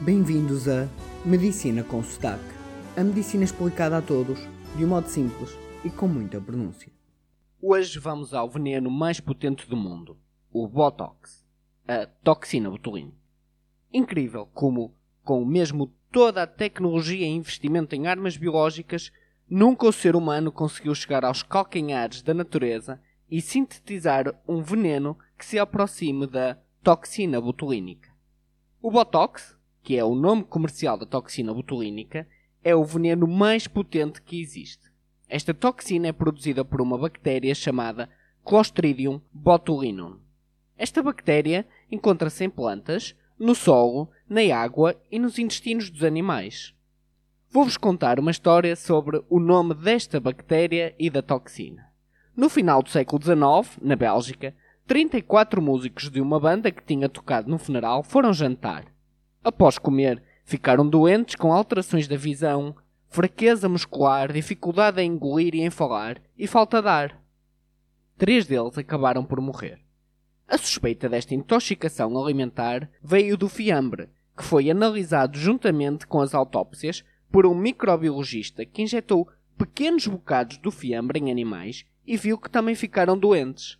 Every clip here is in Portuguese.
Bem-vindos a Medicina com Sotaque. A medicina explicada a todos, de um modo simples e com muita pronúncia. Hoje vamos ao veneno mais potente do mundo, o Botox, a toxina botulínica. Incrível como, com mesmo toda a tecnologia e investimento em armas biológicas, nunca o ser humano conseguiu chegar aos calcanhares da natureza e sintetizar um veneno que se aproxime da toxina botulínica. O Botox, que é o nome comercial da toxina botulínica, é o veneno mais potente que existe. Esta toxina é produzida por uma bactéria chamada Clostridium botulinum. Esta bactéria encontra-se em plantas, no solo, na água e nos intestinos dos animais. Vou-vos contar uma história sobre o nome desta bactéria e da toxina. No final do século XIX, na Bélgica, 34 músicos de uma banda que tinha tocado no funeral foram jantar. Após comer, ficaram doentes com alterações da visão, fraqueza muscular, dificuldade em engolir e em falar e falta de ar. Três deles acabaram por morrer. A suspeita desta intoxicação alimentar veio do fiambre, que foi analisado juntamente com as autópsias por um microbiologista que injetou pequenos bocados do fiambre em animais e viu que também ficaram doentes.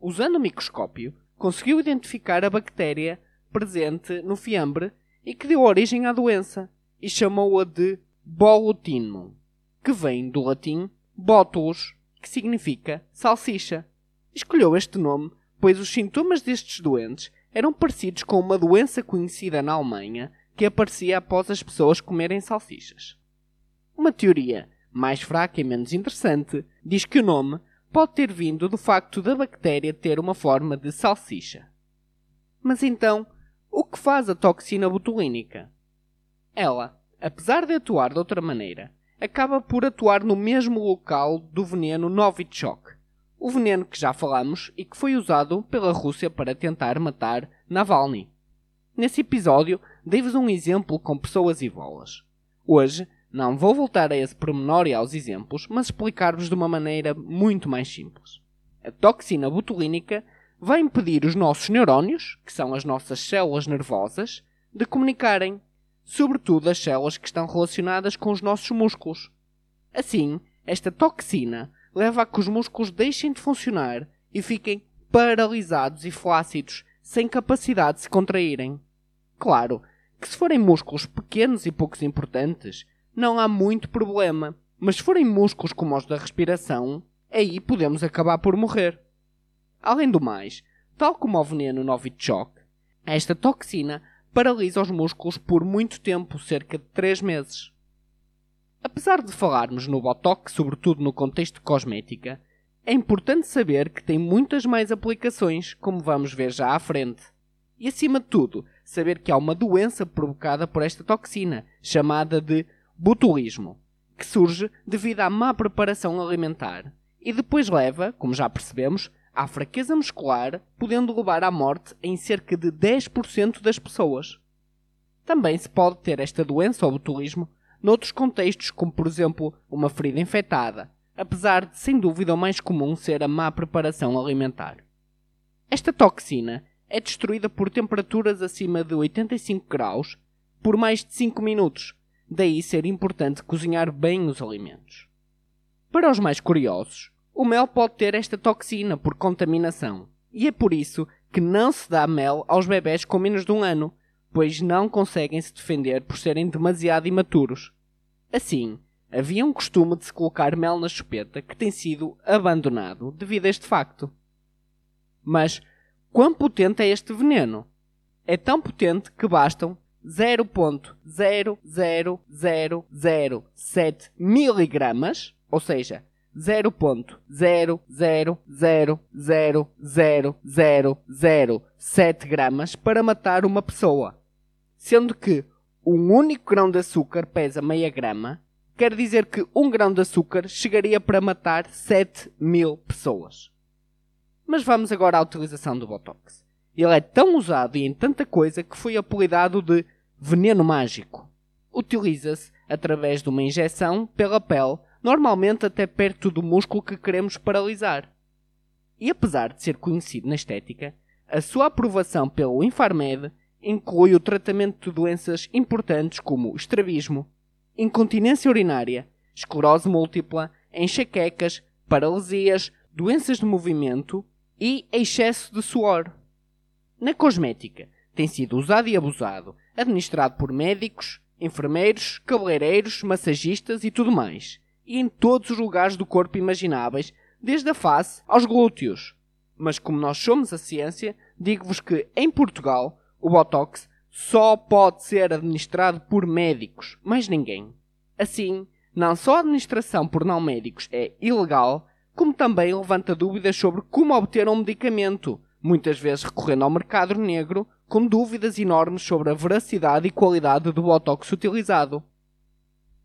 Usando o microscópio, conseguiu identificar a bactéria presente no fiambre e que deu origem à doença e chamou-a de Botulinum, que vem do latim botulus, que significa salsicha. Escolheu este nome pois os sintomas destes doentes eram parecidos com uma doença conhecida na Alemanha que aparecia após as pessoas comerem salsichas. Uma teoria mais fraca e menos interessante diz que o nome pode ter vindo do facto da bactéria ter uma forma de salsicha. Mas então, o que faz a toxina botulínica? Ela, apesar de atuar de outra maneira, acaba por atuar no mesmo local do veneno Novichok, o veneno que já falamos e que foi usado pela Rússia para tentar matar Navalny. Nesse episódio, dei-vos um exemplo com pessoas e bolas. Hoje, não vou voltar a esse pormenor e aos exemplos, mas explicar-vos de uma maneira muito mais simples. A toxina botulínica vai impedir os nossos neurónios, que são as nossas células nervosas, de comunicarem, sobretudo as células que estão relacionadas com os nossos músculos. Assim, esta toxina leva a que os músculos deixem de funcionar e fiquem paralisados e flácidos, sem capacidade de se contraírem. Claro que se forem músculos pequenos e poucos importantes, não há muito problema, mas se forem músculos como os da respiração, aí podemos acabar por morrer. Além do mais, tal como o veneno Novichok, esta toxina paralisa os músculos por muito tempo, cerca de 3 meses. Apesar de falarmos no Botox, sobretudo no contexto cosmética, é importante saber que tem muitas mais aplicações, como vamos ver já à frente. E acima de tudo, saber que há uma doença provocada por esta toxina, chamada de botulismo, que surge devido à má preparação alimentar e depois leva, como já percebemos, à fraqueza muscular, podendo levar à morte em cerca de 10% das pessoas. Também se pode ter esta doença ou botulismo noutros contextos, como por exemplo uma ferida infectada, apesar de sem dúvida o mais comum ser a má preparação alimentar. Esta toxina é destruída por temperaturas acima de 85 graus por mais de 5 minutos, daí ser importante cozinhar bem os alimentos. Para os mais curiosos, o mel pode ter esta toxina por contaminação, e é por isso que não se dá mel aos bebés com menos de um ano, pois não conseguem se defender por serem demasiado imaturos. Assim, havia um costume de se colocar mel na chupeta que tem sido abandonado devido a este facto. Mas quão potente é este veneno? É tão potente que bastam 0.00007 miligramas, ou seja, 0.0000007 gramas para matar uma pessoa sendo que um único grão de açúcar pesa meia grama, quer dizer que um grão de açúcar chegaria para matar 7 mil pessoas. Mas vamos agora à utilização do Botox. Ele é tão usado e em tanta coisa que foi apelidado de veneno mágico. Utiliza-se através de uma injeção pela pele, normalmente até perto do músculo que queremos paralisar. E apesar de ser conhecido na estética, a sua aprovação pelo Infarmed inclui o tratamento de doenças importantes como estrabismo, incontinência urinária, esclerose múltipla, enxaquecas, paralisias, doenças de movimento e excesso de suor. Na cosmética, tem sido usado e abusado, administrado por médicos, enfermeiros, cabeleireiros, massagistas e tudo mais, e em todos os lugares do corpo imagináveis, desde a face aos glúteos. Mas como nós somos a ciência, digo-vos que em Portugal o Botox só pode ser administrado por médicos, mais ninguém. Assim, não só a administração por não médicos é ilegal, como também levanta dúvidas sobre como obter um medicamento, muitas vezes recorrendo ao mercado negro, com dúvidas enormes sobre a veracidade e qualidade do Botox utilizado.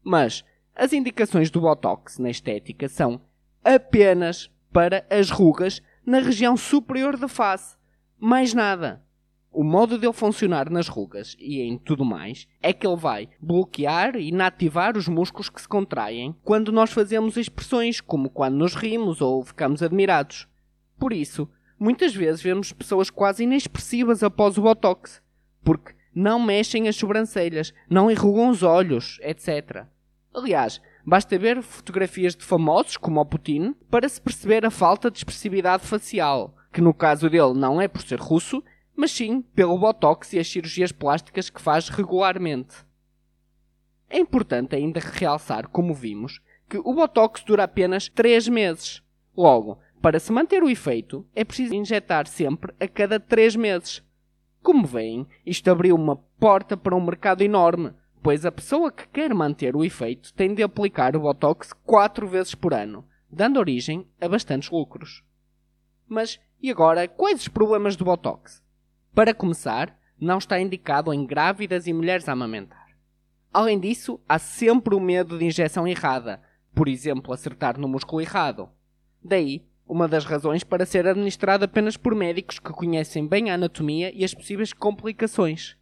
Mas as indicações do Botox na estética são apenas para as rugas na região superior da face. Mais nada. O modo dele funcionar nas rugas e em tudo mais é que ele vai bloquear e inativar os músculos que se contraem quando nós fazemos expressões, como quando nos rimos ou ficamos admirados. Por isso, muitas vezes vemos pessoas quase inexpressivas após o botox, porque não mexem as sobrancelhas, não enrugam os olhos, etc. Aliás, basta ver fotografias de famosos como o Putin para se perceber a falta de expressividade facial, que no caso dele não é por ser russo, mas sim pelo botox e as cirurgias plásticas que faz regularmente. É importante ainda realçar, como vimos, que o botox dura apenas 3 meses. Logo, para se manter o efeito, é preciso injetar sempre a cada 3 meses. Como veem, isto abriu uma porta para um mercado enorme, pois a pessoa que quer manter o efeito tem de aplicar o Botox 4 vezes por ano, dando origem a bastantes lucros. Mas e agora, quais os problemas do Botox? Para começar, não está indicado em grávidas e mulheres a amamentar. Além disso, há sempre o medo de injeção errada, por exemplo, acertar no músculo errado. Daí, uma das razões para ser administrado apenas por médicos que conhecem bem a anatomia e as possíveis complicações.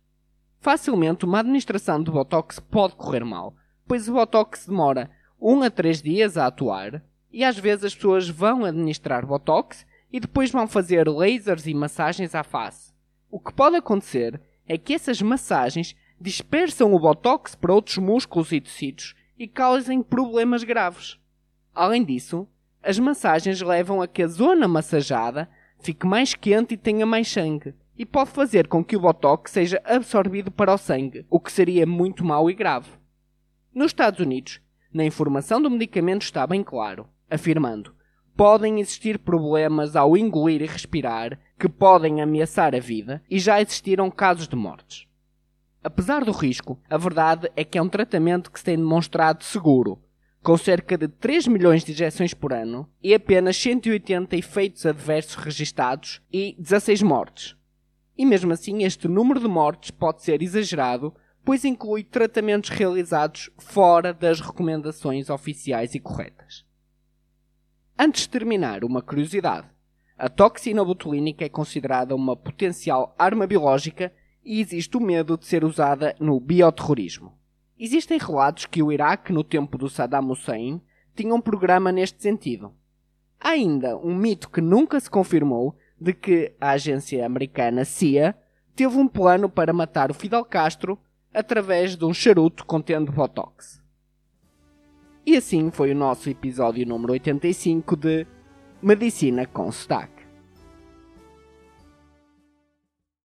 Facilmente, uma administração de Botox pode correr mal, pois o Botox demora 1 a 3 dias a atuar e às vezes as pessoas vão administrar Botox e depois vão fazer lasers e massagens à face. O que pode acontecer é que essas massagens dispersam o Botox para outros músculos e tecidos e causem problemas graves. Além disso, as massagens levam a que a zona massajada fique mais quente e tenha mais sangue, e pode fazer com que o botox seja absorvido para o sangue, o que seria muito mau e grave. Nos Estados Unidos, na informação do medicamento está bem claro, afirmando: podem existir problemas ao engolir e respirar que podem ameaçar a vida e já existiram casos de mortes. Apesar do risco, a verdade é que é um tratamento que se tem demonstrado seguro, com cerca de 3 milhões de injeções por ano e apenas 180 efeitos adversos registados e 16 mortes. E mesmo assim, este número de mortes pode ser exagerado, pois inclui tratamentos realizados fora das recomendações oficiais e corretas. Antes de terminar, uma curiosidade. A toxina botulínica é considerada uma potencial arma biológica e existe o medo de ser usada no bioterrorismo. Existem relatos que o Iraque, no tempo do Saddam Hussein, tinha um programa neste sentido. Há ainda um mito que nunca se confirmou de que a agência americana CIA teve um plano para matar o Fidel Castro através de um charuto contendo Botox. E assim foi o nosso episódio número 85 de Medicina com Sotaque.